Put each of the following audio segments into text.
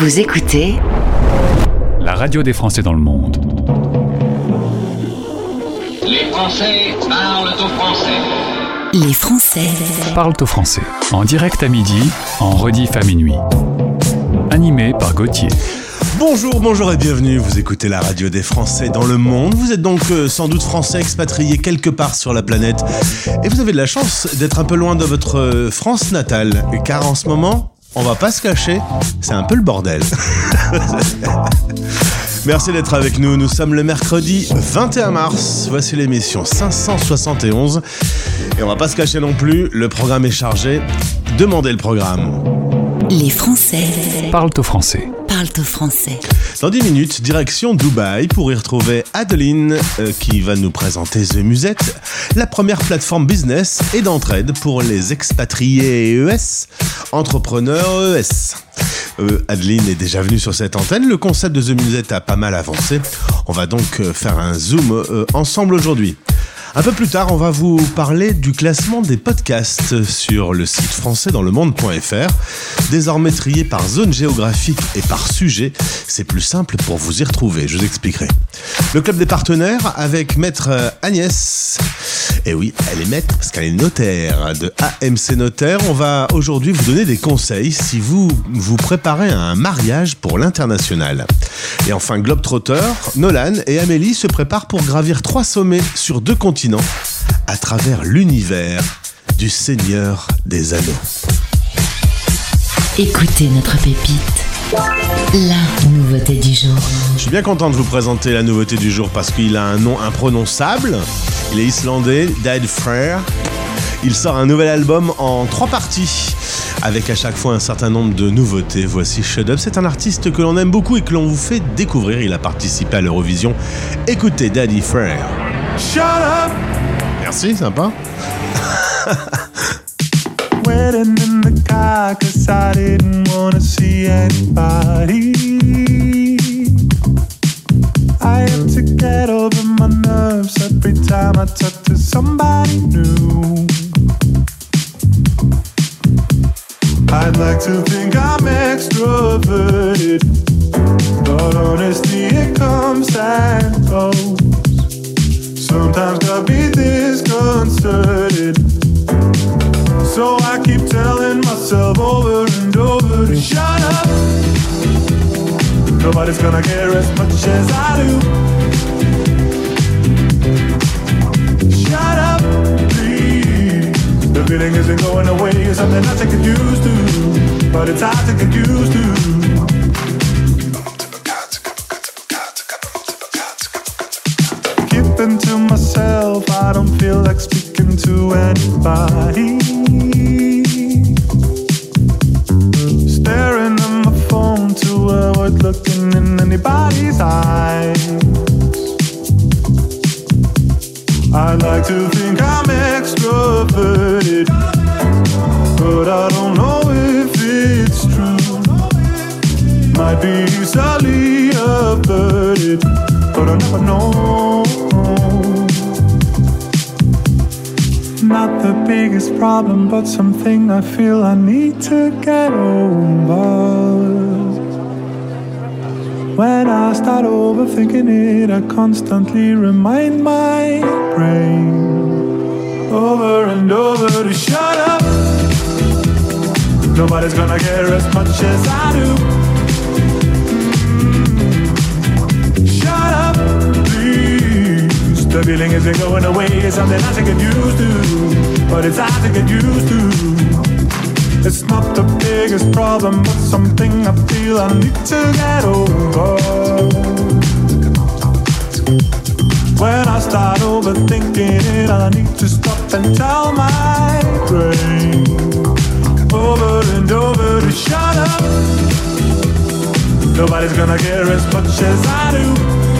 Vous écoutez la radio des Français dans le monde. Les Français parlent au français. Les Français Parlent au français. En direct à midi, en rediff à minuit. Animé par Gauthier. Bonjour, bonjour et bienvenue. Vous écoutez la radio des Français dans le monde. Vous êtes donc euh, sans doute français expatrié quelque part sur la planète. Et vous avez de la chance d'être un peu loin de votre euh, France natale. Car en ce moment, on va pas se cacher, c'est un peu le bordel. Merci d'être avec nous. Nous sommes le mercredi 21 mars. Voici l'émission 571. Et on va pas se cacher non plus, le programme est chargé. Demandez le programme. Les Français Parlent au français. Dans 10 minutes, direction Dubaï pour y retrouver Adeline euh, qui va nous présenter The Musette, la première plateforme business et d'entraide pour les expatriés ES, entrepreneurs ES. Euh, Adeline est déjà venue sur cette antenne, le concept de The Musette a pas mal avancé. On va donc euh, faire un zoom ensemble aujourd'hui. Un peu plus tard, on va vous parler du classement des podcasts sur le site français dans le monde.fr. Désormais trié par zone géographique et par sujet, c'est plus simple pour vous y retrouver, je vous expliquerai. Le club des partenaires avec maître euh, Agnès. Et oui, elle est maître parce qu'elle est notaire de AMC Notaire. On va aujourd'hui vous donner des conseils si vous vous préparez à un mariage pour l'international. Et enfin, Globetrotter, Nolan et Amélie se préparent pour gravir trois sommets sur deux continents à travers l'univers du Seigneur des Anneaux. Écoutez notre pépite. La nouveauté du jour. Je suis bien content de vous présenter la nouveauté du jour parce qu'il a un nom imprononçable. Il est islandais, Dead Frere. Il sort un nouvel album en trois parties, avec à chaque fois un certain nombre de nouveautés. Voici Shut Up, c'est un artiste que l'on aime beaucoup et que l'on vous fait découvrir. Il a participé à l'Eurovision. Écoutez Daddy Frere. Shut up Merci, sympa. Waiting in the car cause I didn't wanna see anybody. I have to get over my nerves every time I talk to somebody new. I'd like to think I'm extroverted, but honestly it comes and goes. Sometimes got me disconcerted. So I keep telling myself over and over to shut up. Nobody's gonna care as much as I do. Shut up, please. The feeling isn't going away. It's something I take get used to, but it's hard to get used to. To myself, I don't feel like speaking to anybody. Staring at my phone to avoid looking in anybody's eyes. I like to think I'm extroverted, but I don't know if it's true. Might be easily averted, but I never know. Not the biggest problem, but something I feel I need to get over. When I start overthinking it, I constantly remind my brain over and over to shut up. Nobody's gonna care as much as I do. The feeling isn't going away. It's something I should get used to, but it's hard to get used to. It's not the biggest problem, but something I feel I need to get over. When I start overthinking it, I need to stop and tell my brain over and over to shut up. Nobody's gonna care as much as I do.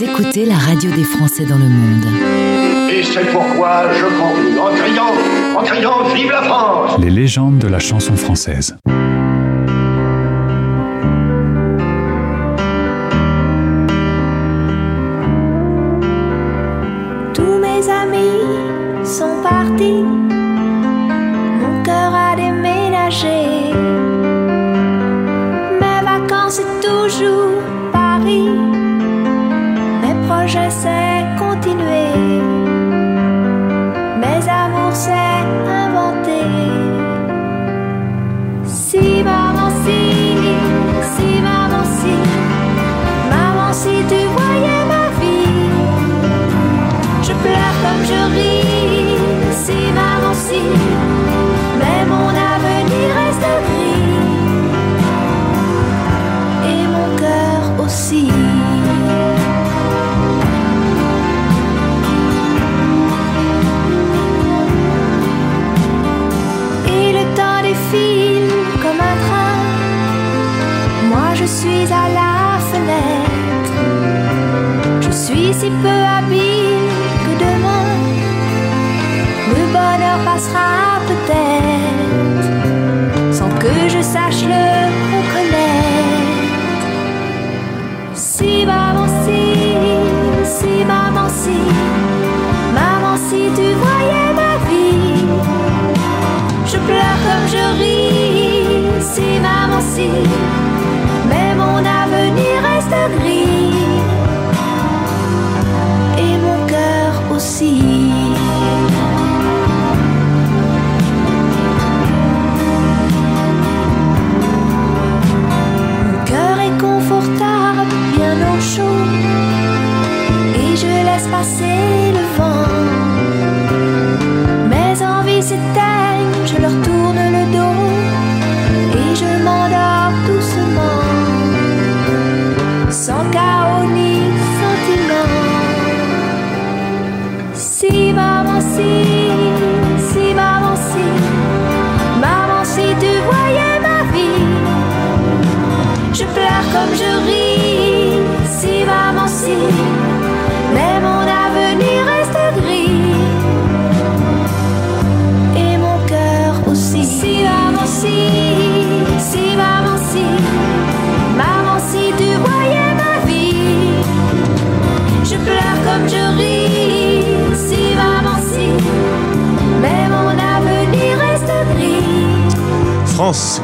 écoutez la radio des Français dans le monde. Et c'est pourquoi je conclus en criant, en criant Vive la France Les légendes de la chanson française. Tous mes amis sont partis, si peu habile que demain le bonheur passera peut-être sans que je sache le reconnaître. Si maman si, si maman si, maman si tu voyais ma vie, je pleure comme je ris. Si maman si, cœur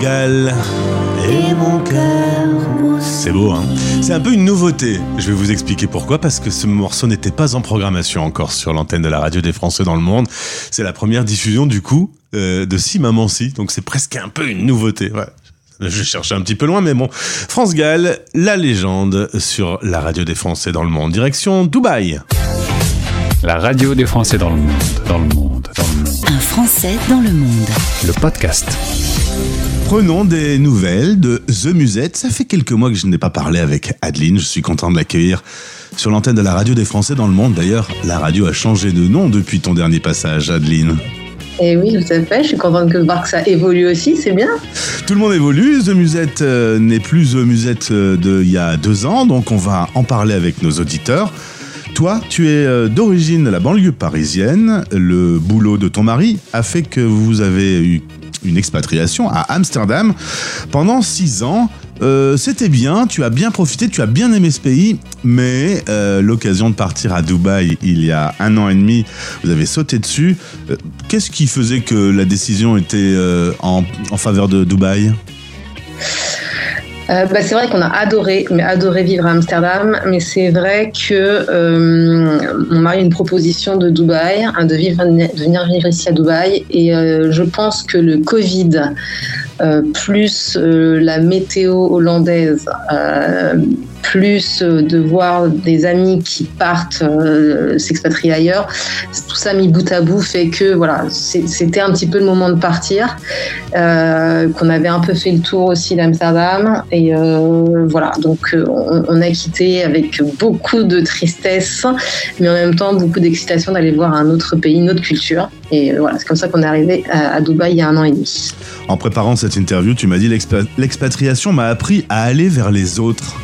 Et mon cœur. C'est beau, hein C'est un peu une nouveauté. Je vais vous expliquer pourquoi. Parce que ce morceau n'était pas en programmation encore sur l'antenne de la radio des Français dans le monde. C'est la première diffusion, du coup, euh, de Si Maman Si. Donc c'est presque un peu une nouveauté. Ouais. Je cherchais un petit peu loin, mais bon. France Gall, la légende sur la radio des Français dans le monde. Direction Dubaï. La radio des Français dans le monde, dans le monde, dans le monde. Un Français dans le monde. Le podcast. Prenons des nouvelles de The Musette. Ça fait quelques mois que je n'ai pas parlé avec Adeline. Je suis content de l'accueillir sur l'antenne de la radio des Français dans le monde. D'ailleurs, la radio a changé de nom depuis ton dernier passage, Adeline. Et oui, tout à fait. Je suis contente que voir que ça évolue aussi, c'est bien. Tout le monde évolue. The Musette euh, n'est plus The Musette euh, d'il y a deux ans, donc on va en parler avec nos auditeurs. Toi, tu es euh, d'origine de la banlieue parisienne. Le boulot de ton mari a fait que vous avez eu une expatriation à Amsterdam pendant six ans. Euh, C'était bien, tu as bien profité, tu as bien aimé ce pays, mais euh, l'occasion de partir à Dubaï il y a un an et demi, vous avez sauté dessus. Euh, Qu'est-ce qui faisait que la décision était en, en faveur de Dubaï? Euh, bah, c'est vrai qu'on a adoré, mais adoré vivre à Amsterdam. Mais c'est vrai que euh, mon mari a une proposition de Dubaï, hein, de, vivre, de venir vivre ici à Dubaï. Et euh, je pense que le Covid, plus euh, la météo hollandaise, euh, plus euh, de voir des amis qui partent euh, s'expatrier ailleurs, tout ça mis bout à bout fait que voilà, c'était un petit peu le moment de partir, euh, qu'on avait un peu fait le tour aussi d'Amsterdam et euh, voilà, donc euh, on, a quitté avec beaucoup de tristesse, mais en même temps beaucoup d'excitation d'aller voir un autre pays, une autre culture. Et euh, voilà, c'est comme ça qu'on est arrivé à, à Dubaï il y a un an et demi. En préparant cette interview, tu m'as dit l'expa- l'expatriation m'a appris à aller vers les autres.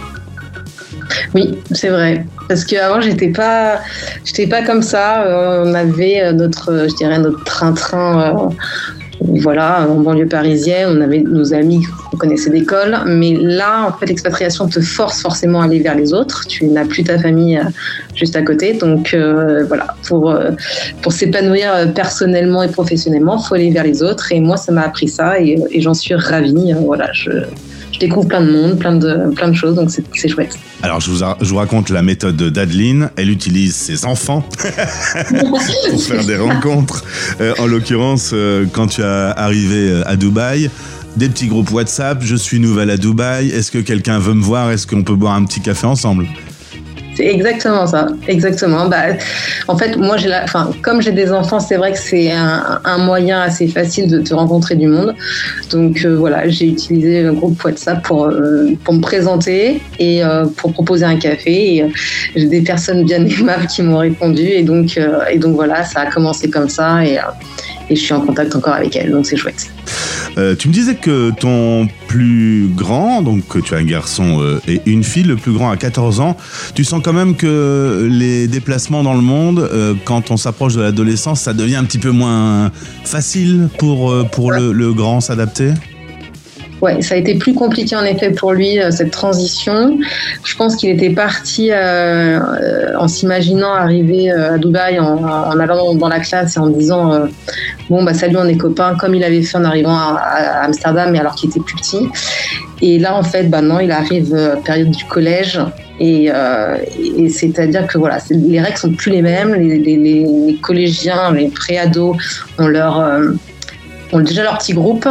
Oui, c'est vrai. Parce qu'avant, j'étais pas, j'étais pas comme ça. Euh, on avait euh, notre, euh, je dirais, notre train-train. Voilà, en banlieue parisienne, on avait nos amis qu'on connaissait d'école, mais là, en fait, l'expatriation te force forcément à aller vers les autres. Tu n'as plus ta famille euh, juste à côté, donc euh, voilà, pour euh, pour s'épanouir personnellement et professionnellement, faut aller vers les autres. Et moi, ça m'a appris ça, et, et j'en suis ravie. Voilà, je, je découvre plein de monde, plein de plein de choses, donc c'est chouette. Alors, je vous, a- je vous raconte la méthode d'Adeline. Elle utilise ses enfants pour faire des rencontres. Euh, en l'occurrence, euh, quand tu as arrivé euh, à Dubaï, des petits groupes WhatsApp. Je suis nouvelle à Dubaï. Est-ce que quelqu'un veut me voir? Est-ce qu'on peut boire un petit café ensemble? C'est exactement ça, exactement. Bah, en fait, moi, j'ai la, enfin, comme j'ai des enfants, c'est vrai que c'est un, moyen assez facile de te rencontrer du monde. Donc euh, voilà, j'ai utilisé le groupe WhatsApp pour euh, pour me présenter et euh, pour proposer un café. J'ai des personnes bien aimables qui m'ont répondu et donc et donc voilà, ça a commencé comme ça et et je suis en contact encore avec elles, donc c'est chouette. Euh, tu me disais que ton plus grand, donc que tu as un garçon euh, et une fille, le plus grand à 14 ans, tu sens quand même que les déplacements dans le monde, euh, quand on s'approche de l'adolescence, ça devient un petit peu moins facile pour, euh, pour le, le grand s'adapter? Ouais, ça a été plus compliqué en effet pour lui euh, cette transition. Je pense qu'il était parti euh, euh, en s'imaginant arriver à Dubaï en, allant dans la classe et en disant bon bah salut on est copains comme il avait fait en arrivant à, à Amsterdam mais alors qu'il était plus petit. Et là en fait bah non il arrive euh, période du collège et, c'est-à-dire que voilà les règles sont plus les mêmes. Les, les- collégiens, les préados ont leur ont déjà leur petit groupe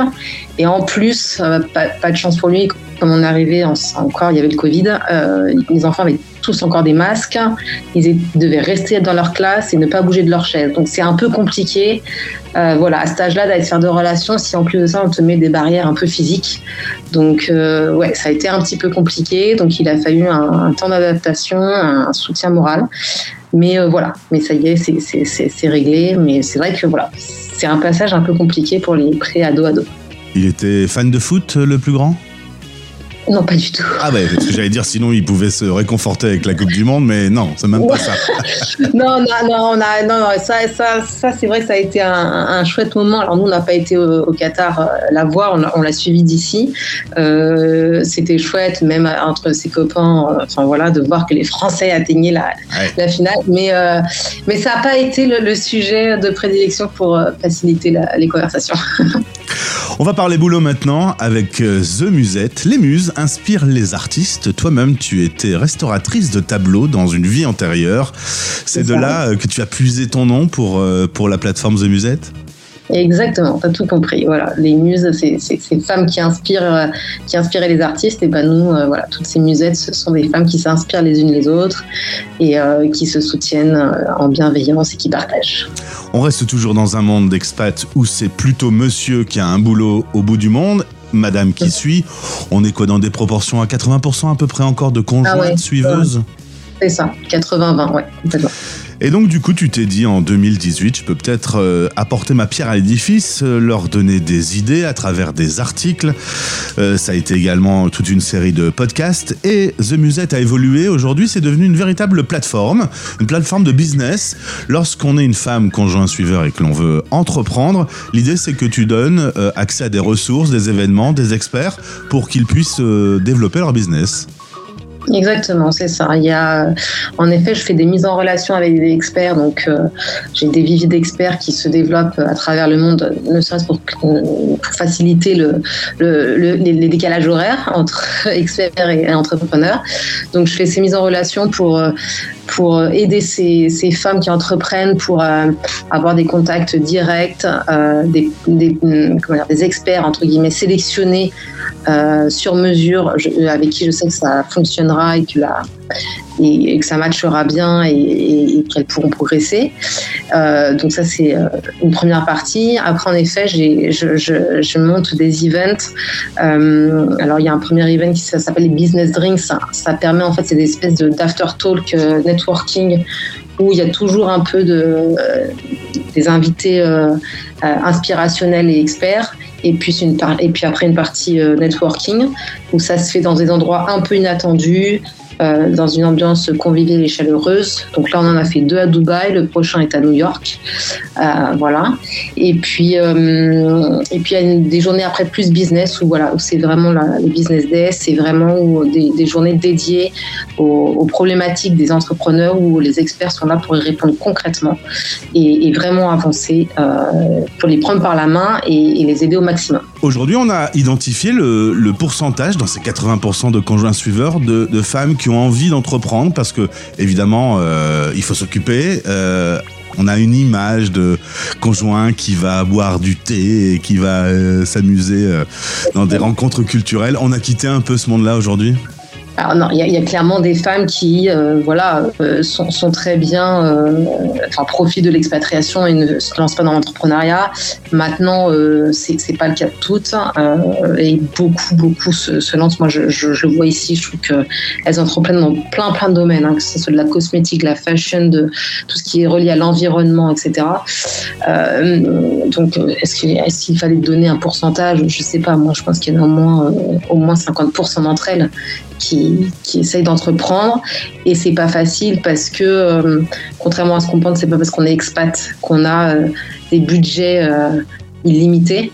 et en plus, euh, pas, de chance pour lui, comme on arrivé en- encore, il y avait le Covid, euh, les enfants avaient tous encore des masques, ils devaient rester dans leur classe et ne pas bouger de leur chaise. Donc c'est un peu compliqué, euh, voilà, à cet âge-là, d'aller faire de relations si en plus de ça, on te met des barrières un peu physiques. Donc ouais, ça a été un petit peu compliqué, donc il a fallu un, un temps d'adaptation, un soutien moral. Mais voilà, mais ça y est, c'est réglé. Mais c'est vrai que voilà, c'est un passage un peu compliqué pour les pré-ados-ados. Il était fan de foot, le plus grand? Non, pas du tout. Ah ouais, parce que j'allais dire sinon il pouvait se réconforter avec la Coupe du Monde, mais non, c'est même pas ça. non, non, non, on a, non, non, ça, ça, ça c'est vrai que ça a été un, un chouette moment. Alors nous, on n'a pas été au, au Qatar euh, la voir, on, l'a- on l'a suivi d'ici. Euh, C'était chouette, même entre ses copains, euh, enfin voilà, de voir que les Français atteignaient la, Ouais. la finale. Mais, mais ça n'a pas été le, le sujet de prédilection pour faciliter la- les conversations. On va parler boulot maintenant avec The Musette. Les muses inspirent les artistes. Toi-même, tu étais restauratrice de tableaux dans une vie antérieure. C'est de ça. là euh, que tu as puisé ton nom pour, euh, pour la plateforme The Musette? Exactement, t'as tout compris. Voilà, les muses, c'est ces femmes qui inspirent, euh, qui inspiraient les artistes. Et ben nous, euh, voilà, toutes ces musettes, ce sont des femmes qui s'inspirent les unes les autres et euh, qui se soutiennent euh, en bienveillance et qui partagent. On reste toujours dans un monde d'expat où c'est plutôt monsieur qui a un boulot au bout du monde, madame qui suit. On est quoi dans des proportions à 80% à peu près encore de conjointes Ah ouais. suiveuses C'est ça, 80-20, ouais, complètement. Et donc du coup, tu t'es dit en 2018, je peux peut-être euh, apporter ma pierre à l'édifice, euh, leur donner des idées à travers des articles. Euh, ça a été également toute une série de podcasts. Et The Musette a évolué. Aujourd'hui, c'est devenu une véritable plateforme, une plateforme de business. Lorsqu'on est une femme conjoint suiveur et que l'on veut entreprendre, l'idée c'est que tu donnes accès à des ressources, des événements, des experts pour qu'ils puissent développer leur business. Exactement, c'est ça. Il y a, en effet, je fais des mises en relation avec des experts, donc euh, j'ai des viviers d'experts qui se développent à travers le monde, ne serait-ce pour, pour faciliter le, le, le- les, décalages horaires entre experts et entrepreneurs. Donc, je fais ces mises en relation pour pour aider ces, ces femmes qui entreprennent, pour euh, avoir des contacts directs, euh, des, des, comment dire, des experts entre guillemets sélectionnés euh, sur mesure, avec qui je sais que ça fonctionnera et que, ça matchera bien et, qu'elles pourront progresser. Euh, donc ça c'est euh, une première partie. Après en effet, je, je, je monte des events. Alors il y a un premier event qui s'appelle les Business Drinks. Ça, permet en fait c'est des espèces de d'after talk euh, networking où il y a toujours un peu de des invités euh, inspirationnels et experts et puis une et puis après une partie euh, networking. Où ça se fait dans des endroits un peu inattendus euh, dans une ambiance conviviale et chaleureuse. Donc là, on en a fait deux à Dubaï, le prochain est à New York. Euh, voilà. Et puis, euh, et puis il y a des journées après plus business où voilà, c'est vraiment la, le business day, c'est vraiment des, journées dédiées aux, problématiques des entrepreneurs où les experts sont là pour y répondre concrètement et, vraiment avancer pour les prendre par la main et les aider au maximum. Aujourd'hui, on a identifié le, pourcentage dans ces 80% de conjoints suiveurs de, femmes qui ont envie d'entreprendre parce que, évidemment, euh, il faut s'occuper. Euh, on a une image de conjoint qui va boire du thé et qui va euh, s'amuser dans des rencontres culturelles. On a quitté un peu ce monde-là aujourd'hui? Alors non, il y, a- clairement des femmes qui, euh, voilà, euh, sont, très bien, euh, enfin profitent de l'expatriation et ne se lancent pas dans l'entrepreneuriat. Maintenant, c'est pas le cas de toutes, et beaucoup, beaucoup se, lancent. Moi, je, je, vois ici, je trouve que elles entreprennent dans plein, plein de domaines, hein, que ce soit de la cosmétique, la fashion, de tout ce qui est relié à l'environnement, etc. Donc, est-ce qu'il fallait donner un pourcentage? Je sais pas. Moi, je pense qu'il y en a au moins, au moins 50% d'entre elles qui, qui d'entreprendre. Et c'est pas facile parce que euh, contrairement à ce qu'on pense c'est pas parce qu'on est expat qu'on a euh, des budgets euh, illimités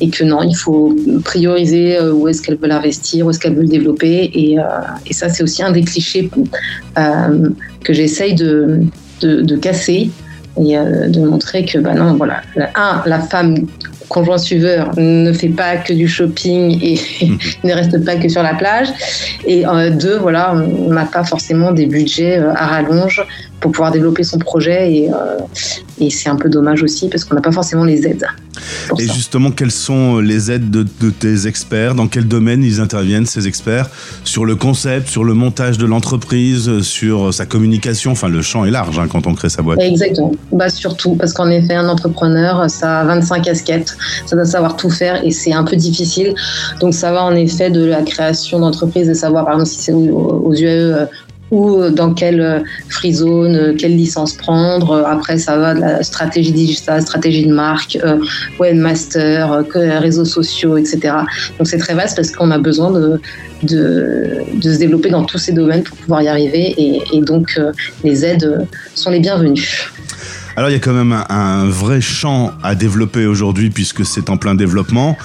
et que non il faut prioriser où est-ce qu'elles veulent investir où est-ce qu'elles veulent développer. Et, et ça c'est aussi un des clichés que j'essaye de, de, de casser et de montrer que bah non voilà un la femme conjoint suiveur ne fait pas que du shopping et ne reste pas que sur la plage. Et euh, deux voilà on n'a pas forcément des budgets euh, à rallonge pour pouvoir développer son projet et, euh, et c'est un peu dommage aussi parce qu'on n'a pas forcément les aides Et ça. justement, quelles sont les aides de, de tes experts? Dans quel domaine ils interviennent, ces experts? Sur le concept, sur le montage de l'entreprise, sur sa communication? Enfin, le champ est large hein, quand on crée sa boîte. Exactement. Bah surtout parce qu'en effet, un entrepreneur, ça a 25 casquettes, ça doit savoir tout faire et c'est un peu difficile. Donc ça va en effet de la création d'entreprise, de savoir par exemple si c'est aux, aux UAE euh, ou dans quelle euh, free zone, euh, quelle licence prendre. Euh, Après, ça va de la stratégie digitale, stratégie de marque, euh, webmaster, euh, réseaux sociaux, etc. Donc c'est très vaste parce qu'on a besoin de, de, se développer dans tous ces domaines pour pouvoir y arriver et, donc euh, les aides euh, sont les bienvenues. Alors, il y a quand même un vrai champ à développer aujourd'hui puisque c'est en plein développement.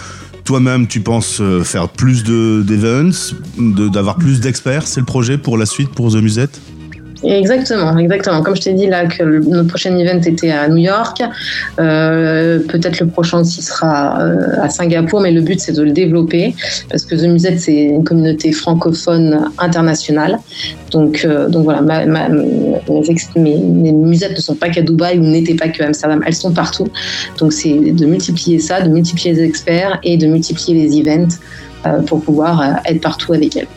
Toi-même, tu penses euh, faire plus de- d'events, de- d'avoir plus d'experts C'est le projet pour la suite, pour The Musette? Exactement, exactement. Comme je t'ai dit là que notre prochain event était à New York, euh, peut-être le prochain aussi sera euh, à Singapour, mais le but c'est de le développer parce que The Musette c'est une communauté francophone internationale. Donc, euh, voilà, ma- mes, mes- musettes ne sont pas qu'à Dubaï ou n'étaient pas qu'à Amsterdam, elles sont partout. Donc c'est de multiplier ça, de multiplier les experts et de multiplier les events pour pouvoir euh, être partout avec elles.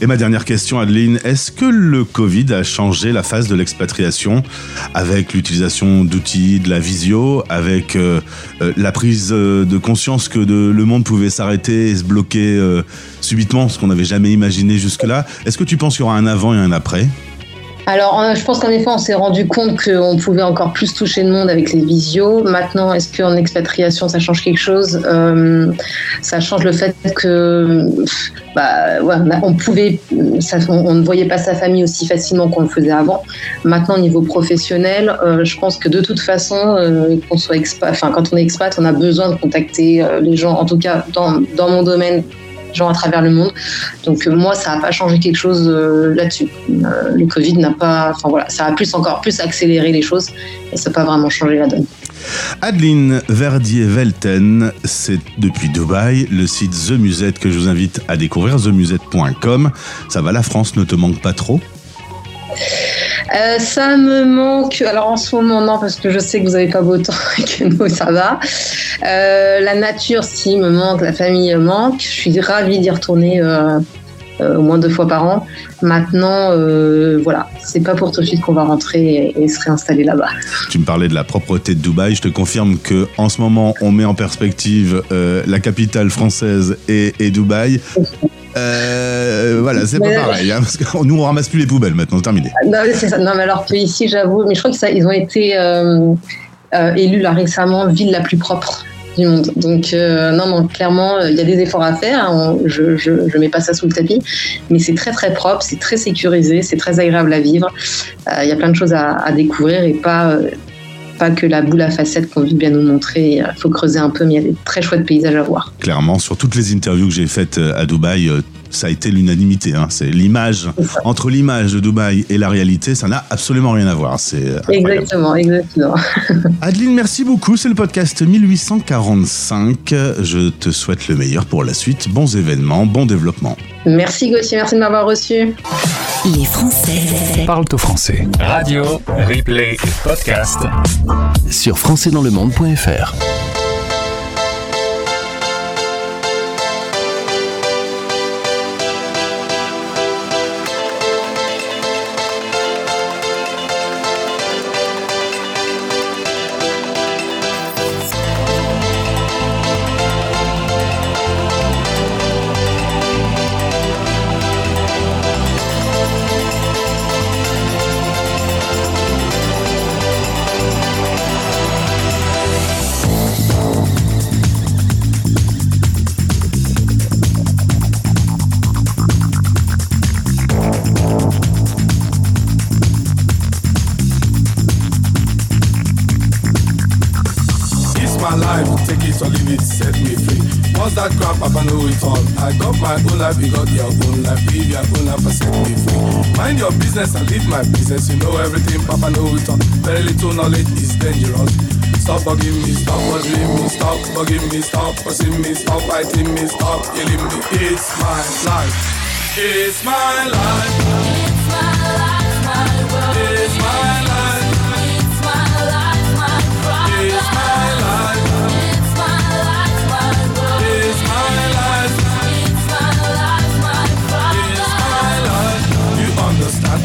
Et ma dernière question, Adeline, est-ce que le Covid a changé la phase de l'expatriation avec l'utilisation d'outils, de la visio, avec euh, euh, la prise euh, de conscience que le monde pouvait s'arrêter et se bloquer euh, subitement, ce qu'on n'avait jamais imaginé jusque-là? Est-ce que tu penses qu'il y aura un avant et un après? Alors, je pense qu'en effet, on s'est rendu compte qu'on pouvait encore plus toucher le monde avec les visios. Maintenant, est-ce qu'en expatriation, ça change quelque chose? Euh, Ça change le fait que, bah, ouais, on pouvait, on, ne voyait pas sa famille aussi facilement qu'on le faisait avant. Maintenant, au niveau professionnel, euh, je pense que de toute façon, euh, quand on est expat, on a besoin de contacter les gens. En tout cas, dans mon domaine, gens à travers le monde. Donc euh, moi, ça n'a pas changé quelque chose euh, là-dessus. Euh, le Covid n'a pas, enfin voilà, ça a plus encore plus accéléré les choses et ça n'a pas vraiment changé la donne. Adeline Verdier-Velten, c'est depuis Dubaï, le site The Musette que je vous invite à découvrir, themusette.com. Ça va, la France ne te manque pas trop? Euh, ça me manque. Alors en ce moment, non, parce que je sais que vous n'avez pas beau temps et que nous, ça va. Euh, la nature, si, me manque. La famille manque. Je suis ravie d'y retourner euh, au moins deux fois par an. Maintenant, euh, voilà, c'est pas pour tout de suite qu'on va rentrer et, et se réinstaller là-bas. Tu me parlais de la propreté de Dubaï. Je te confirme que en ce moment, on met en perspective euh, la capitale française et, et Dubaï. Euh, voilà, c'est pas pareil. hein, parce que nous, on ramasse plus les poubelles maintenant, terminé. Non, mais c'est ça. Non, mais alors que ici, j'avoue, mais je crois que ça, ils ont été euh, euh, élus là récemment ville la plus propre du monde. Donc euh, non, non, clairement, il y a des efforts à faire. hein. Je, je, je mets pas ça sous le tapis, mais c'est très très propre, c'est très sécurisé, c'est très agréable à vivre. Euh, Il y a plein de choses à, découvrir et pas euh, pas que la boule à facettes qu'on veut bien nous montrer. Il faut creuser un peu, mais il y a des très chouettes paysages à voir. Clairement, sur toutes les interviews que j'ai faites à Dubaï, ça a été l'unanimité. hein. C'est l'image entre l'image de Dubaï et la réalité, ça n'a absolument rien à voir. C'est. Exactement, exactement. Adeline, merci beaucoup. C'est le podcast 1845. Je te souhaite le meilleur pour la suite. Bons événements, bon développement. Merci Gauthier, merci de m'avoir reçu. Les Français Parle au français. Radio, replay, podcast. sur françaisdanslemonde.fr. take it or leave it, set me free. Once that crap, Papa know it all. I got my own life, you got your own life. Live your own life and set me free. Mind your business and live my business. You know everything, Papa know it all. Very little knowledge is dangerous. Stop bugging me, stop bothering me, stop bugging me, stop fussing me, stop fighting me, stop killing me. It's my life. It's my life,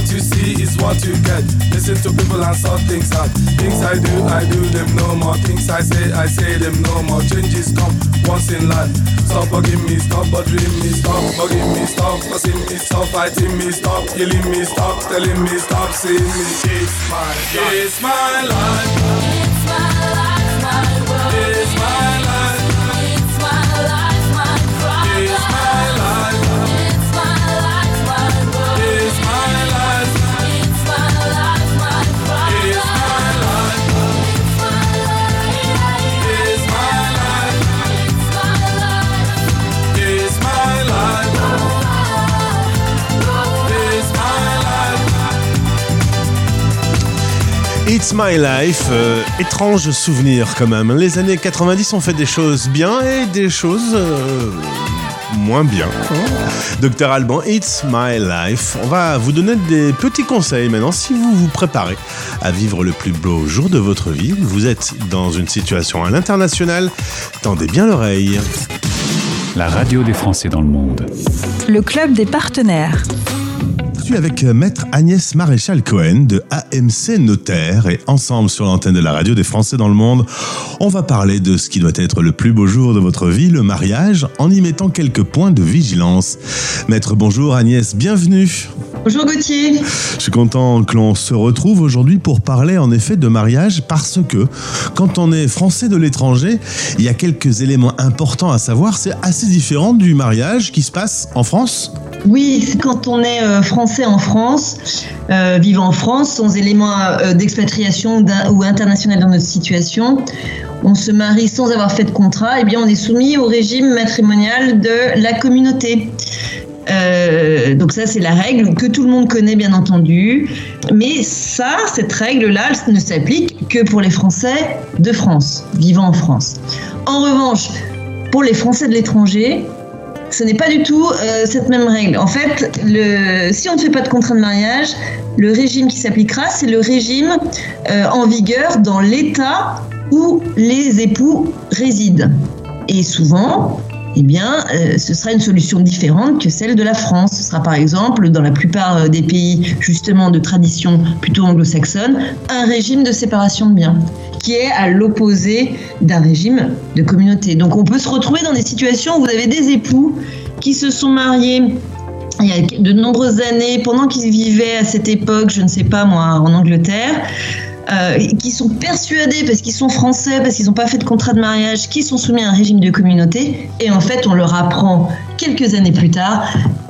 What you see is what you get. Listen to people and sort things out. Things I do, I do them no more. Things I say, I say them no more. Changes come once in life. Stop bugging me, stop bothering me, stop bugging me, stop fussing me, stop fighting me, stop killing me, stop telling me, stop seeing me. It's my. It's my life, It's My Life, euh, étrange souvenir quand même. Les années 90 ont fait des choses bien et des choses euh, moins bien. Docteur Alban, It's My Life. On va vous donner des petits conseils maintenant si vous vous préparez à vivre le plus beau jour de votre vie. Vous êtes dans une situation à l'international. Tendez bien l'oreille. La radio des Français dans le monde. Le club des partenaires. Avec euh, maître Agnès Maréchal Cohen de AMC Notaire et ensemble sur l'antenne de la radio des Français dans le monde, on va parler de ce qui doit être le plus beau jour de votre vie, le mariage, en y mettant quelques points de vigilance. Maître, bonjour Agnès, bienvenue. Bonjour Gauthier. Je suis content que l'on se retrouve aujourd'hui pour parler en effet de mariage parce que quand on est français de l'étranger, il y a quelques éléments importants à savoir. C'est assez différent du mariage qui se passe en France. Oui, quand on est euh, français en France, euh, vivant en France, sans éléments euh, d'expatriation ou international dans notre situation, on se marie sans avoir fait de contrat, et bien on est soumis au régime matrimonial de la communauté. Euh, donc ça c'est la règle que tout le monde connaît bien entendu, mais ça, cette règle-là, ne s'applique que pour les Français de France, vivant en France. En revanche, pour les Français de l'étranger, ce n'est pas du tout euh, cette même règle. En fait, si on ne fait pas de contrat de mariage, le régime qui s'appliquera, c'est le régime euh, en vigueur dans l'État où les époux résident. Et souvent, eh bien, euh, ce sera une solution différente que celle de la France. Ce sera par exemple, dans la plupart euh, des pays justement de tradition plutôt anglo-saxonne, un régime de séparation de biens qui est à l'opposé d'un régime de communauté. Donc on peut se retrouver dans des situations où vous avez des époux qui se sont mariés il y a de nombreuses années, pendant qu'ils vivaient à cette époque, je ne sais pas moi, en Angleterre, euh, qui sont persuadés, parce qu'ils sont français, parce qu'ils n'ont pas fait de contrat de mariage, qu'ils sont soumis à un régime de communauté. Et en fait, on leur apprend quelques années plus tard,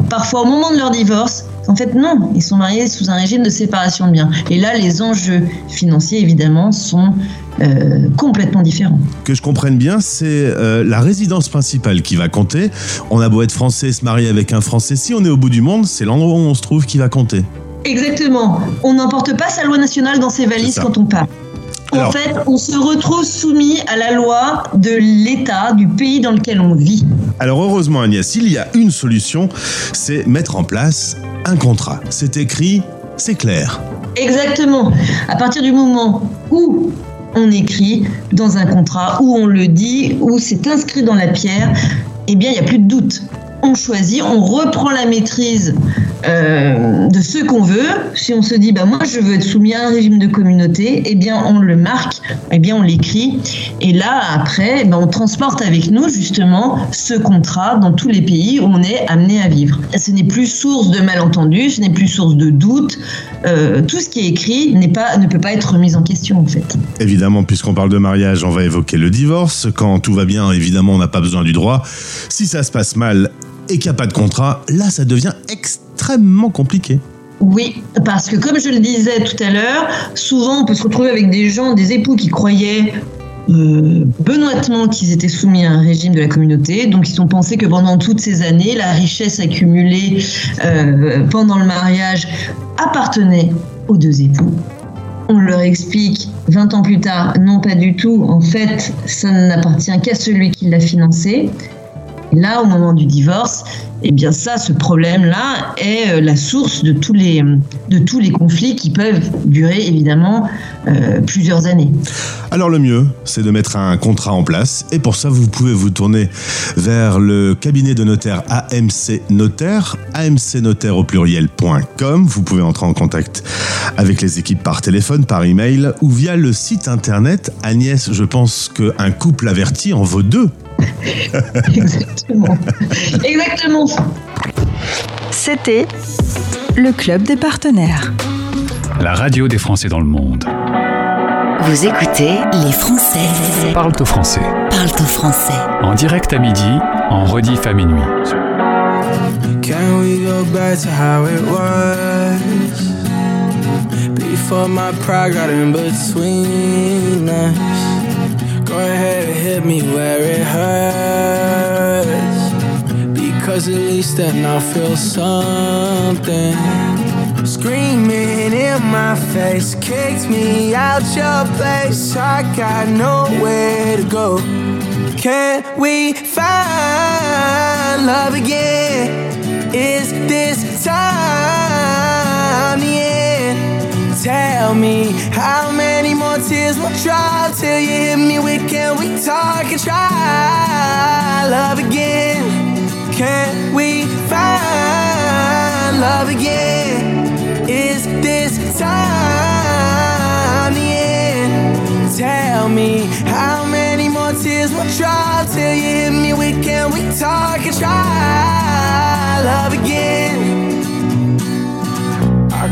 parfois au moment de leur divorce, en fait, non, ils sont mariés sous un régime de séparation de biens. Et là, les enjeux financiers, évidemment, sont euh, complètement différents. Que je comprenne bien, c'est euh, la résidence principale qui va compter. On a beau être français, se marier avec un français, si on est au bout du monde, c'est l'endroit où on se trouve qui va compter. Exactement. On n'emporte pas sa loi nationale dans ses valises quand on part. En fait, on se retrouve soumis à la loi de l'État, du pays dans lequel on vit. Alors heureusement Agnès, il y a une solution, c'est mettre en place un contrat. C'est écrit, c'est clair. Exactement. À partir du moment où on écrit dans un contrat, où on le dit, où c'est inscrit dans la pierre, eh bien, il n'y a plus de doute. On choisit, on reprend la maîtrise euh, de ce qu'on veut. Si on se dit, bah, moi, je veux être soumis à un régime de communauté, eh bien, on le marque, eh bien, on l'écrit. Et là, après, eh ben, on transporte avec nous, justement, ce contrat dans tous les pays où on est amené à vivre. Ce n'est plus source de malentendus, ce n'est plus source de doute. Euh, tout ce qui est écrit n'est pas, ne peut pas être remis en question, en fait. Évidemment, puisqu'on parle de mariage, on va évoquer le divorce. Quand tout va bien, évidemment, on n'a pas besoin du droit. Si ça se passe mal et qu'il n'y a pas de contrat, là, ça devient extrêmement compliqué. Oui, parce que comme je le disais tout à l'heure, souvent on peut se retrouver avec des gens, des époux qui croyaient euh, benoîtement qu'ils étaient soumis à un régime de la communauté, donc ils ont pensé que pendant toutes ces années, la richesse accumulée euh, pendant le mariage appartenait aux deux époux. On leur explique 20 ans plus tard, non pas du tout, en fait ça n'appartient qu'à celui qui l'a financé. Là, au moment du divorce, eh bien ça, ce problème-là est euh, la source de tous les, de tous les conflits qui peuvent durer évidemment euh, plusieurs années. Alors le mieux, c'est de mettre un contrat en place. Et pour ça, vous pouvez vous tourner vers le cabinet de notaire AMC Notaire, amcnotaire au pluriel.com. Vous pouvez entrer en contact avec les équipes par téléphone, par email ou via le site internet. Agnès, je pense qu'un couple averti en vaut deux. Exactement. Exactement. C'était le club des partenaires. La radio des Français dans le monde. Vous écoutez Les Français Parle au français. parlent au français. En direct à midi, en rediff à minuit. Can we go back to how it was? Before my pride got in between us. Go ahead and hit me where it hurts. Because at least then I'll feel something. Screaming in my face, kicked me out your place. I got nowhere to go. Can we find love again? Is this time? Tell me how many more tears will drop till you hit me with can we talk and try love again? Can we find love again? Is this time the end? Tell me how many more tears will drop till you hit me with can we talk and try love again?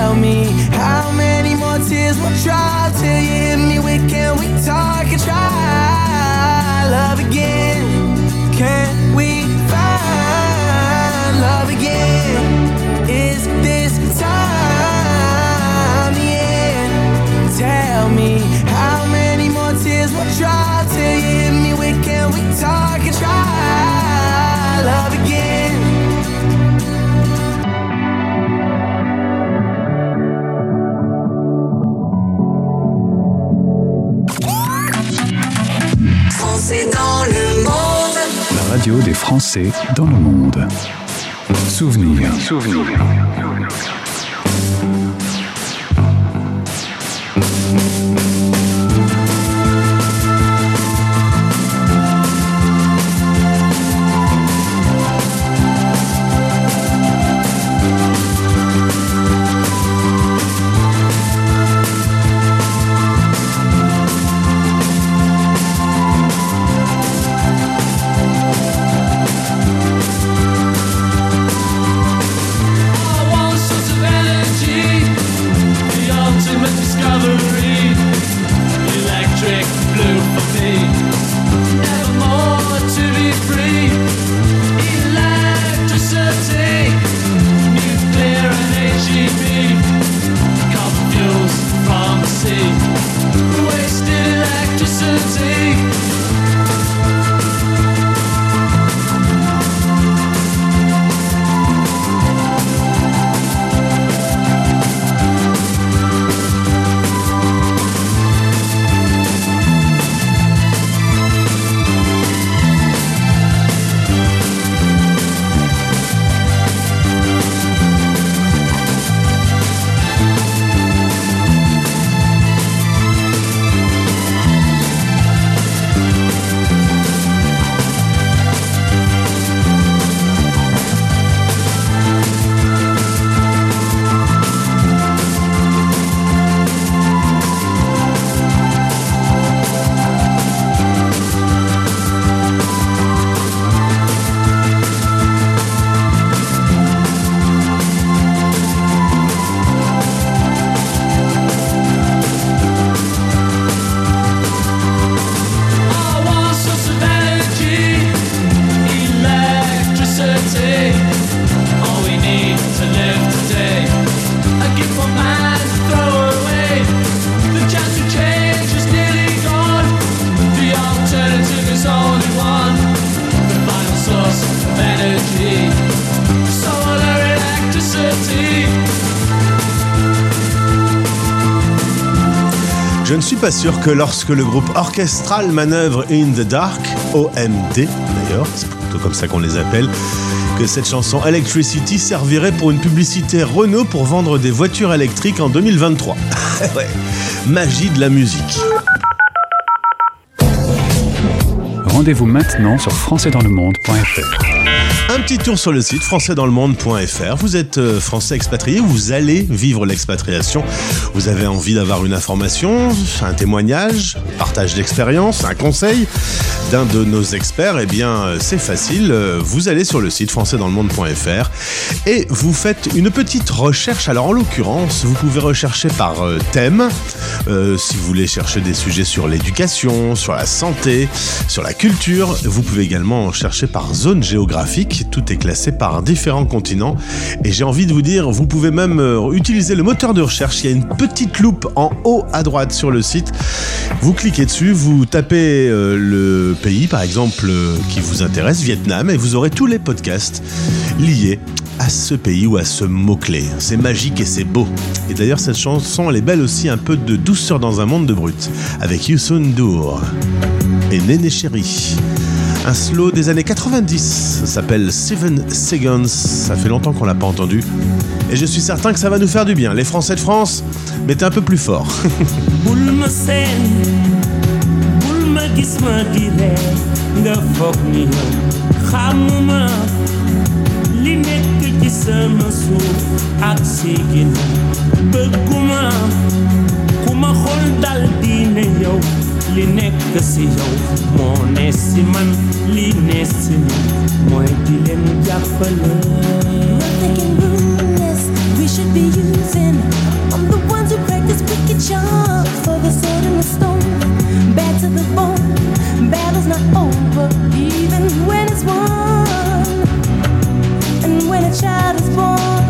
tell me how many more tears will try till you hit me with can we talk and try love again. Can we find love again? Is this time the end? Tell me how many more tears will try till you hit me with can we talk and try love again Français dans le monde. Souvenir. Souvenir. Que lorsque le groupe orchestral manœuvre In the Dark, OMD d'ailleurs, c'est plutôt comme ça qu'on les appelle, que cette chanson Electricity servirait pour une publicité Renault pour vendre des voitures électriques en 2023. ouais, magie de la musique. Rendez-vous maintenant sur françaisdanslemonde.fr. Un petit tour sur le site françaisdanslemonde.fr. Vous êtes euh, français expatrié, vous allez vivre l'expatriation. Vous avez envie d'avoir une information, un témoignage, un partage d'expérience, un conseil d'un de nos experts, eh bien euh, c'est facile. Euh, Vous allez sur le site françaisdanslemonde.fr et vous faites une petite recherche. Alors en l'occurrence, vous pouvez rechercher par euh, thème. Si vous voulez chercher des sujets sur l'éducation, sur la santé, sur la culture, vous pouvez également chercher par zone géographique. Tout est classé par différents continents. Et j'ai envie de vous dire, vous pouvez même utiliser le moteur de recherche. Il y a une petite loupe en haut à droite sur le site. Vous cliquez dessus, vous tapez euh, le pays, par exemple, euh, qui vous intéresse, Vietnam, et vous aurez tous les podcasts liés à ce pays ou à ce mot-clé. C'est magique et c'est beau. Et d'ailleurs, cette chanson, elle est belle aussi, un peu de douceur dans un monde de brut, avec Youssou N'Dour et Néné Chéri. Un slow des années 90, ça s'appelle Seven Seconds, ça fait longtemps qu'on l'a pas entendu. Et je suis certain que ça va nous faire du bien. Les Français de France, mettez un peu plus fort. gis ma di ree nga foog ni yow xamuma li nekk ci sama suuf ak si ginnaaw bëgguma ku dal di yow li nekk si yow moo ne man li we should be using. I'm the ones who practice wicked charms for the sword and the stone. Child is born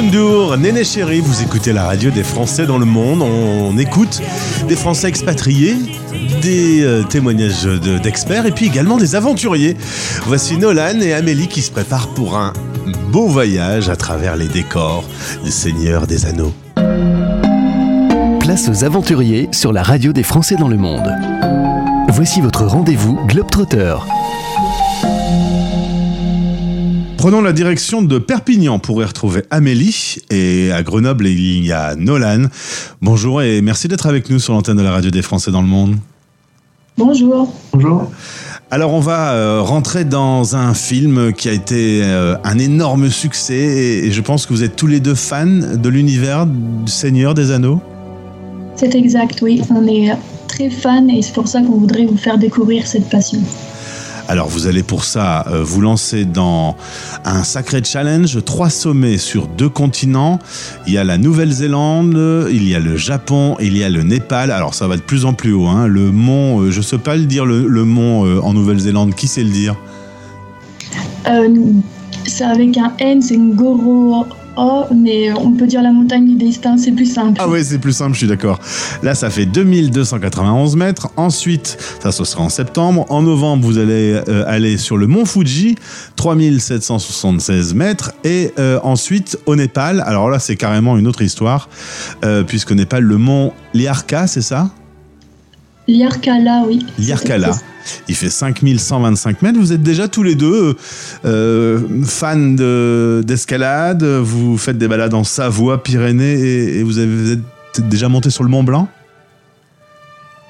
Youssoundour, Néné Chéri, vous écoutez la radio des Français dans le monde. On écoute des Français expatriés, des euh, témoignages de- d'experts et puis également des aventuriers. Voici Nolan et Amélie qui se préparent pour un beau voyage à travers les décors du Seigneur des Anneaux. Place aux aventuriers sur la radio des Français dans le monde. Voici votre rendez-vous Globetrotter. Prenons la direction de Perpignan pour y retrouver Amélie et à Grenoble il y a Nolan. Bonjour et merci d'être avec nous sur l'antenne de la radio des Français dans le monde. Bonjour. Bonjour. Alors on va euh, rentrer dans un film qui a été euh, un énorme succès et, et je pense que vous êtes tous les deux fans de l'univers du Seigneur des Anneaux. C'est exact, oui. On est très fans et c'est pour ça qu'on voudrait vous faire découvrir cette passion. Alors vous allez pour ça euh, vous lancer dans un sacré challenge, trois sommets sur deux continents. Il y a la Nouvelle-Zélande, il y a le Japon, il y a le Népal. Alors ça va de plus en plus haut. Hein. Le mont, euh, je sais pas le dire, le, le mont euh, en Nouvelle-Zélande. Qui sait le dire? Euh, c'est avec un N, c'est Ngoro O, mais on peut dire la montagne du destin, c'est plus simple. Ah ouais, c'est plus simple, je suis d'accord. Là, ça fait 2291 mètres. Ensuite, ça, ce sera en septembre. En novembre, vous allez euh, aller sur le mont Fuji, 3776 mètres. Et euh, ensuite, au Népal, alors là, c'est carrément une autre histoire, euh, puisqu'au Népal, le mont Liarka, c'est ça? Liarkala, oui. Liarkala. Il fait 5125 mètres. Vous êtes déjà tous les deux euh, fans de- d'escalade. vous faites des balades en Savoie, Pyrénées et, et vous, avez, vous êtes déjà monté sur le Mont Blanc?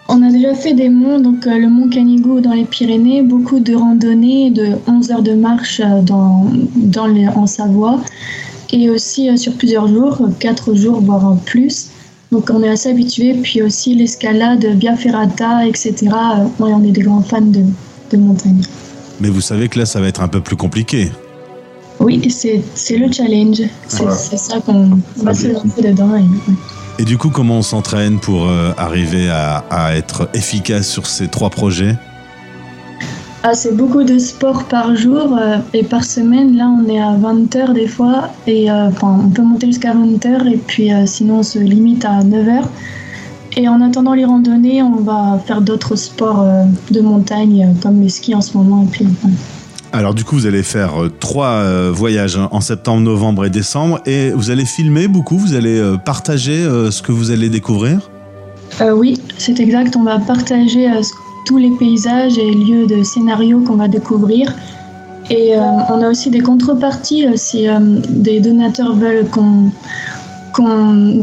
On a déjà fait des monts, donc euh, le mont Canigou dans les Pyrénées, beaucoup de randonnées de 11 heures de marche euh, dans, dans les- en Savoie, et aussi euh, sur plusieurs jours, 4 jours, voire plus. Donc on est assez habitué, puis aussi l'escalade, Via Ferrata, etc. Euh, ouais, on est des grands fans de, de montagne. Mais vous savez que là, ça va être un peu plus compliqué. Oui, c'est c'est le challenge, c'est ça qu'on va se lancer dedans. et- ouais. Et du coup, comment on s'entraîne pour euh, arriver à, à être efficace sur ces trois projets? Ah, c'est beaucoup de sport par jour euh, et par semaine. Là, on est à 20 heures des fois. Et euh, enfin, on peut monter jusqu'à 20 heures et puis euh, sinon, on se limite à 9 heures. Et en attendant les randonnées, on va faire d'autres sports de montagne comme le ski en ce moment. Et puis, ouais. Alors du coup, vous allez faire trois voyages hein, en septembre, novembre et décembre, et vous allez filmer beaucoup, vous allez partager ce que vous allez découvrir? Oui, c'est exact. On va partager euh, tous les paysages et lieux de scénario qu'on va découvrir. Et euh, on a aussi des contreparties euh, si euh, des donateurs veulent qu'on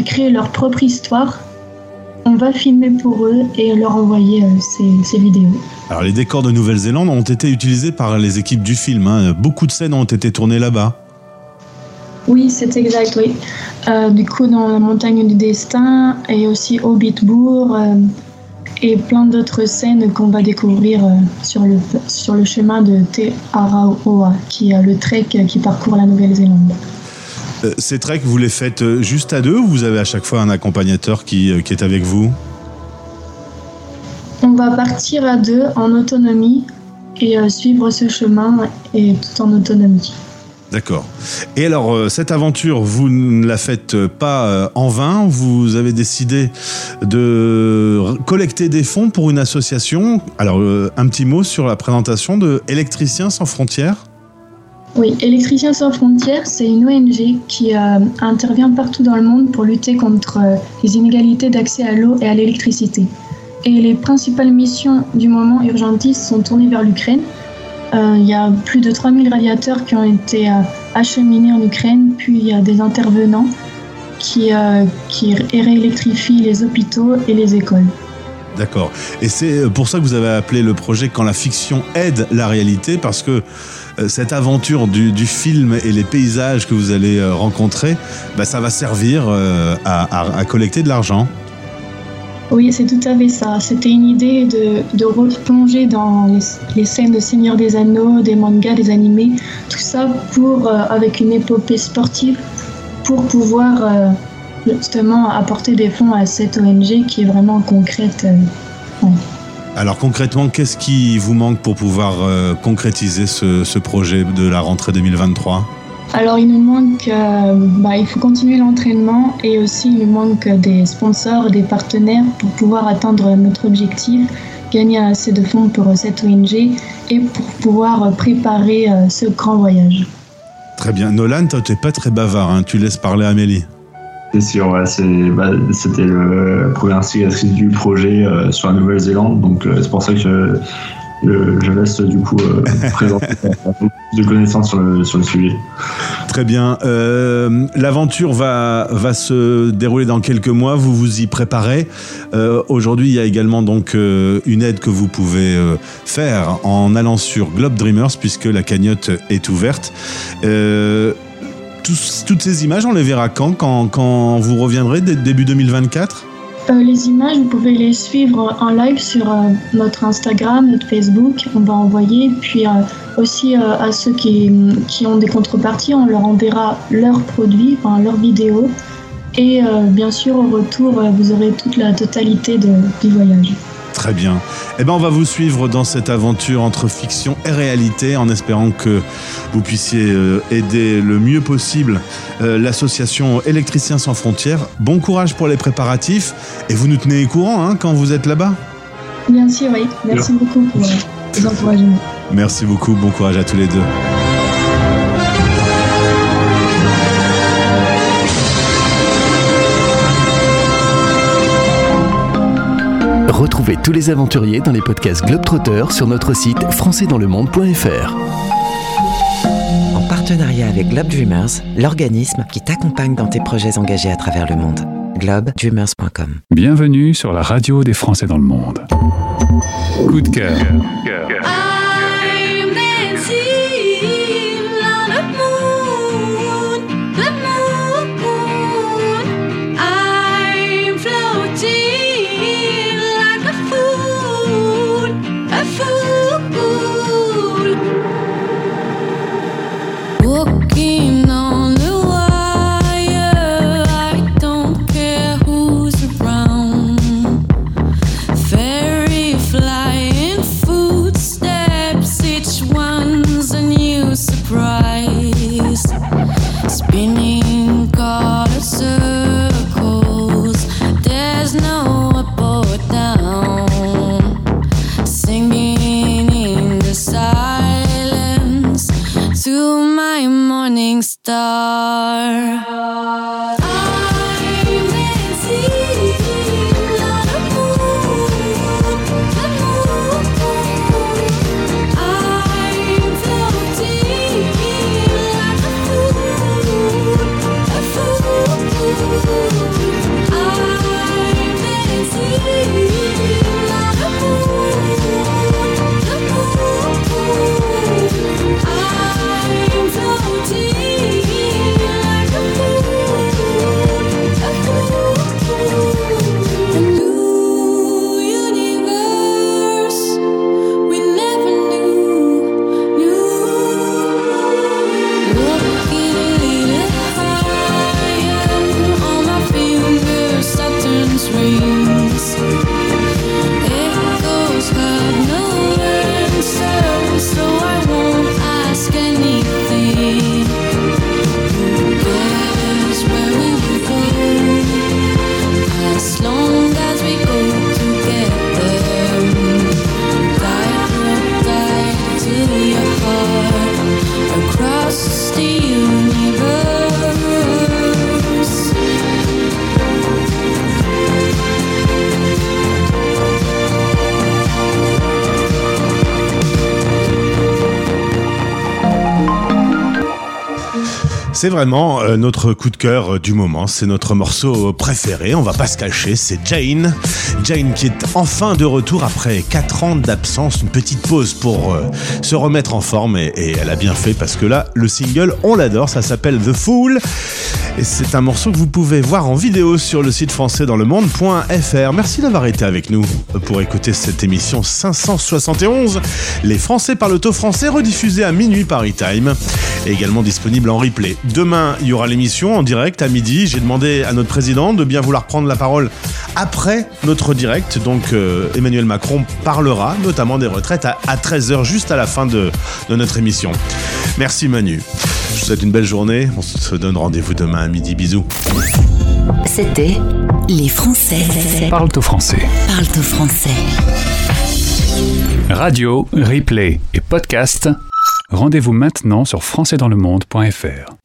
crée leur propre histoire. On va filmer pour eux et leur envoyer ces, ces vidéos. Alors les décors de Nouvelle-Zélande ont été utilisés par les équipes du film. hein. Beaucoup de scènes ont été tournées là-bas. Oui, c'est exact, oui. Euh, du coup, dans la montagne du destin et aussi au Bitbourg euh, et plein d'autres scènes qu'on va découvrir euh, sur, le, sur le chemin de Te Araoa, qui est le trek qui parcourt la Nouvelle-Zélande. Euh, ces treks, vous les faites euh, juste à deux ou vous avez à chaque fois un accompagnateur qui, qui est avec vous? On va partir à deux en autonomie et suivre ce chemin et tout en autonomie. D'accord. Et alors, euh, cette aventure, vous ne la faites pas euh, en vain. Vous avez décidé de collecter des fonds pour une association. Alors, euh, un petit mot sur la présentation de Électriciens sans frontières. Oui, Électriciens sans frontières, c'est une ONG qui intervient partout dans le monde pour lutter contre les inégalités d'accès à l'eau et à l'électricité. Et les principales missions du moment urgentistes sont tournées vers l'Ukraine. Euh, Il y a plus de 3000 radiateurs qui ont été euh, acheminés en Ukraine, puis il y a des intervenants qui, euh, réélectrifient les hôpitaux et les écoles. D'accord. Et c'est pour ça que vous avez appelé le projet Quand la fiction aide la réalité, parce que cette aventure du, film et les paysages que vous allez rencontrer, bah, ça va servir à collecter de l'argent. Oui, c'est tout à fait ça. C'était une idée de, de replonger dans les, scènes de Seigneur des Anneaux, des mangas, des animés, tout ça pour, euh, avec une épopée sportive, pour pouvoir euh, justement apporter des fonds à cette ONG qui est vraiment concrète. euh. Alors concrètement, qu'est-ce qui vous manque pour pouvoir concrétiser ce projet de la rentrée 2023 Alors il nous manque, euh, bah, il faut continuer l'entraînement et aussi il nous manque des sponsors, des partenaires pour pouvoir atteindre notre objectif, gagner assez de fonds pour cette ONG et pour pouvoir préparer euh, ce grand voyage. Très bien. Nolan, toi, tu n'es pas très bavard, hein, tu laisses parler Amélie. C'est sûr, ouais, bah, c'était le- la première instigatrice du projet euh, sur la Nouvelle-Zélande, donc euh, c'est pour ça que je, laisse du coup euh, présenter un peu plus de connaissances sur le, sur le sujet. Très bien. Euh, L'aventure va, va se dérouler dans quelques mois. Vous vous y préparez. Euh, Aujourd'hui, il y a également donc une aide que vous pouvez faire en allant sur Globe Dreamers puisque la cagnotte est ouverte. Euh, tous- toutes ces images, on les verra quand? Quand, quand vous reviendrez dès début 2024 Euh, les images, vous pouvez les suivre en live sur euh, notre Instagram, notre Facebook. On va envoyer. Puis euh, aussi à ceux qui, qui ont des contreparties, on leur enverra leurs produits, enfin leurs vidéos. Et bien sûr, au retour, vous aurez toute la totalité du voyage. Très bien. Eh ben, on va vous suivre dans cette aventure entre fiction et réalité en espérant que vous puissiez euh, aider le mieux possible euh, l'association Électriciens sans frontières. Bon courage pour les préparatifs et vous nous tenez au courant hein, quand vous êtes là-bas. Bien sûr, oui. Merci beaucoup pour les encouragements. Merci beaucoup. Bon courage à tous les deux. Retrouvez tous les aventuriers dans les podcasts Globetrotter sur notre site françaisdanslemonde.fr. En partenariat avec Globe Dreamers, l'organisme qui t'accompagne dans tes projets engagés à travers le monde. globedreamers.com. Bienvenue sur la radio des Français dans le monde. Coup de cœur. I'm Bu C'est vraiment euh, notre coup de cœur euh, du moment, c'est notre morceau préféré, on va pas se cacher, c'est Jane. Jane qui est enfin de retour après 4 ans d'absence, une petite pause pour euh, se remettre en forme et elle a bien fait parce que là, le single, on l'adore, ça s'appelle The Fool. Et c'est un morceau que vous pouvez voir en vidéo sur le site français dans le monde.fr. Merci d'avoir été avec nous pour écouter cette émission 571. Les Français parlent au français rediffusée à minuit par e-time et également disponible en replay. Demain, il y aura l'émission en direct à midi. J'ai demandé à notre président de bien vouloir prendre la parole après notre direct. Donc euh, Emmanuel Macron parlera notamment des retraites à, 13h juste à la fin de, de notre émission. Merci Manu. Je vous souhaite une belle journée. On se donne rendez-vous demain à midi. Bisous. C'était Les Français Parle au français. parlent au français. Radio, replay et podcast. Rendez-vous maintenant sur françaisdanslemonde.fr.